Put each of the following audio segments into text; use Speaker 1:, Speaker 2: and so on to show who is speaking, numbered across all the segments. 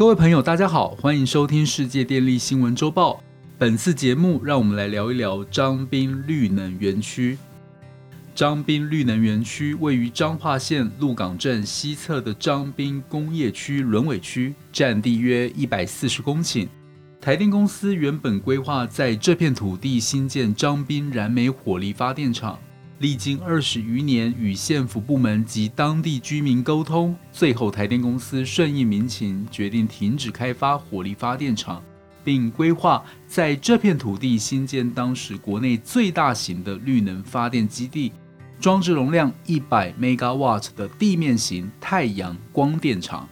Speaker 1: 各位朋友，大家好，欢迎收听世界电力新闻周报。本次节目，让我们来聊一聊张滨绿能园区。张滨绿能园区位于彰化县鹿港镇西侧的张滨工业区轮尾区，占地约一百四十公顷。台电公司原本规划在这片土地新建张滨燃煤火力发电厂。历经二十余年与县府部门及当地居民沟通，最后台电公司顺应民情，决定停止开发火力发电厂，并规划在这片土地新建当时国内最大型的绿能发电基地，装置容量一百 megawatt 的地面型太阳光电厂。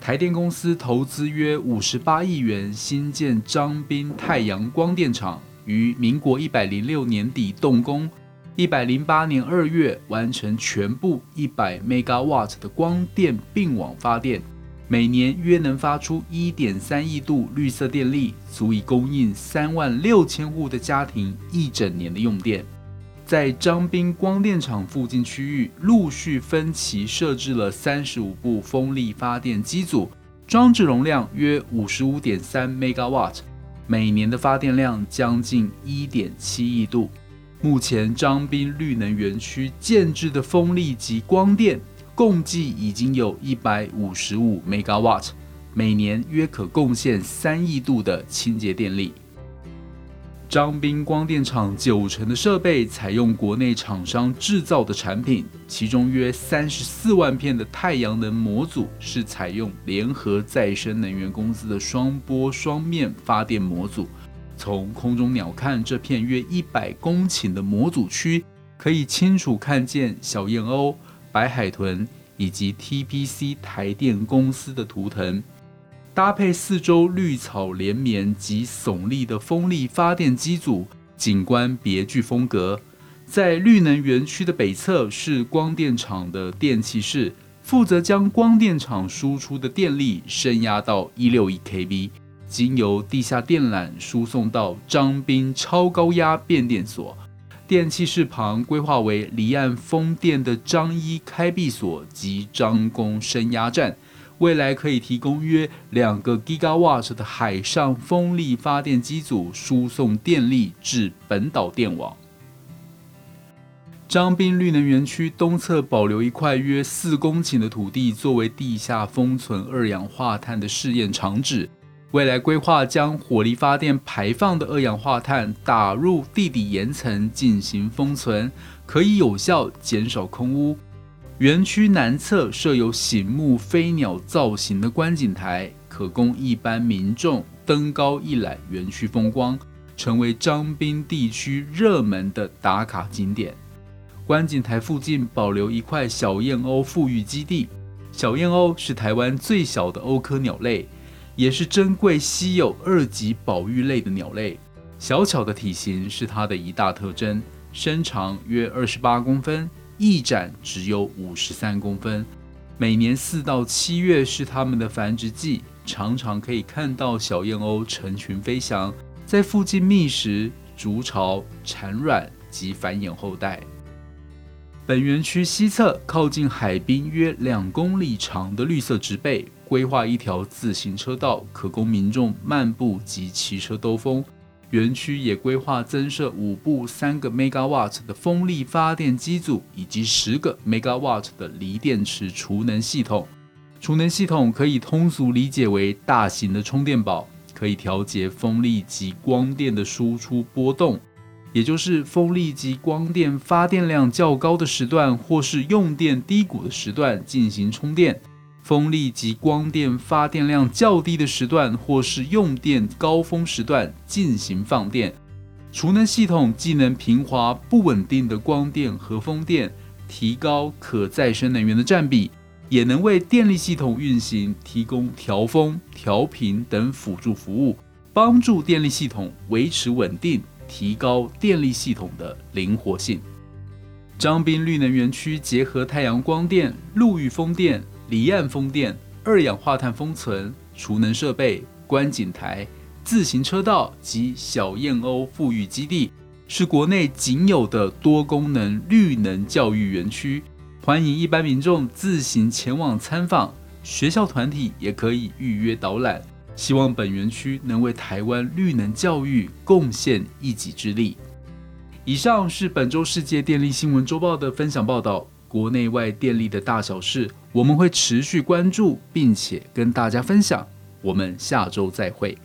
Speaker 1: 台电公司投资约五十八亿元新建张滨太阳光电厂，于民国一百零六年底动工。一百零八年二月完成全部一百 megawatt 的光电并网发电，每年约能发出一点三亿度绿色电力，足以供应三万六千户的家庭一整年的用电。在张滨光电厂附近区域，陆续分期设置了三十五部风力发电机组，装置容量约五十五点三 megawatt，每年的发电量将近一点七亿度。目前张滨绿能园区建制的风力及光电共计已经有一百五十五 megawatt，每年约可贡献三亿度的清洁电力。张滨光电厂九成的设备采用国内厂商制造的产品，其中约三十四万片的太阳能模组是采用联合再生能源公司的双波双面发电模组。从空中鸟瞰这片约一百公顷的模组区，可以清楚看见小燕鸥、白海豚以及 TPC 台电公司的图腾，搭配四周绿草连绵及耸立的风力发电机组，景观别具风格。在绿能园区的北侧是光电厂的电气室，负责将光电厂输出的电力升压到一六一 kV。经由地下电缆输送到张滨超高压变电所，电气室旁规划为离岸风电的张一开闭所及张公升压站，未来可以提供约两个 gigawatt 的海上风力发电机组，输送电力至本岛电网。张滨绿能园区东侧保留一块约四公顷的土地，作为地下封存二氧化碳的试验场址。未来规划将火力发电排放的二氧化碳打入地底岩层进行封存，可以有效减少空污。园区南侧设有醒目飞鸟造型的观景台，可供一般民众登高一览园区风光，成为张滨地区热门的打卡景点。观景台附近保留一块小燕鸥复育基地，小燕鸥是台湾最小的鸥科鸟类。也是珍贵稀有二级保育类的鸟类，小巧的体型是它的一大特征，身长约二十八公分，翼展只有五十三公分。每年四到七月是它们的繁殖季，常常可以看到小燕鸥成群飞翔，在附近觅食、筑巢、产卵及繁衍后代。本园区西侧靠近海滨约两公里长的绿色植被。规划一条自行车道，可供民众漫步及骑车兜风。园区也规划增设五部三个 megawatt 的风力发电机组，以及十个 megawatt 的锂电池储能系统。储能系统可以通俗理解为大型的充电宝，可以调节风力及光电的输出波动，也就是风力及光电发电量较高的时段，或是用电低谷的时段进行充电。风力及光电发电量较低的时段，或是用电高峰时段进行放电。储能系统既能平滑不稳定的光电和风电，提高可再生能源的占比，也能为电力系统运行提供调风、调频等辅助服务，帮助电力系统维持稳定，提高电力系统的灵活性。张斌绿能园区结合太阳光电、陆域风电。离岸风电二氧化碳封存储能设备观景台自行车道及小燕鸥富裕基地是国内仅有的多功能绿能教育园区。欢迎一般民众自行前往参访学校团体也可以预约导览。希望本园区能为台湾绿能教育贡献一己之力。以上是本周世界电力新闻周报的分享报道国内外电力的大小事我们会持续关注并且跟大家分享。我们下周再会。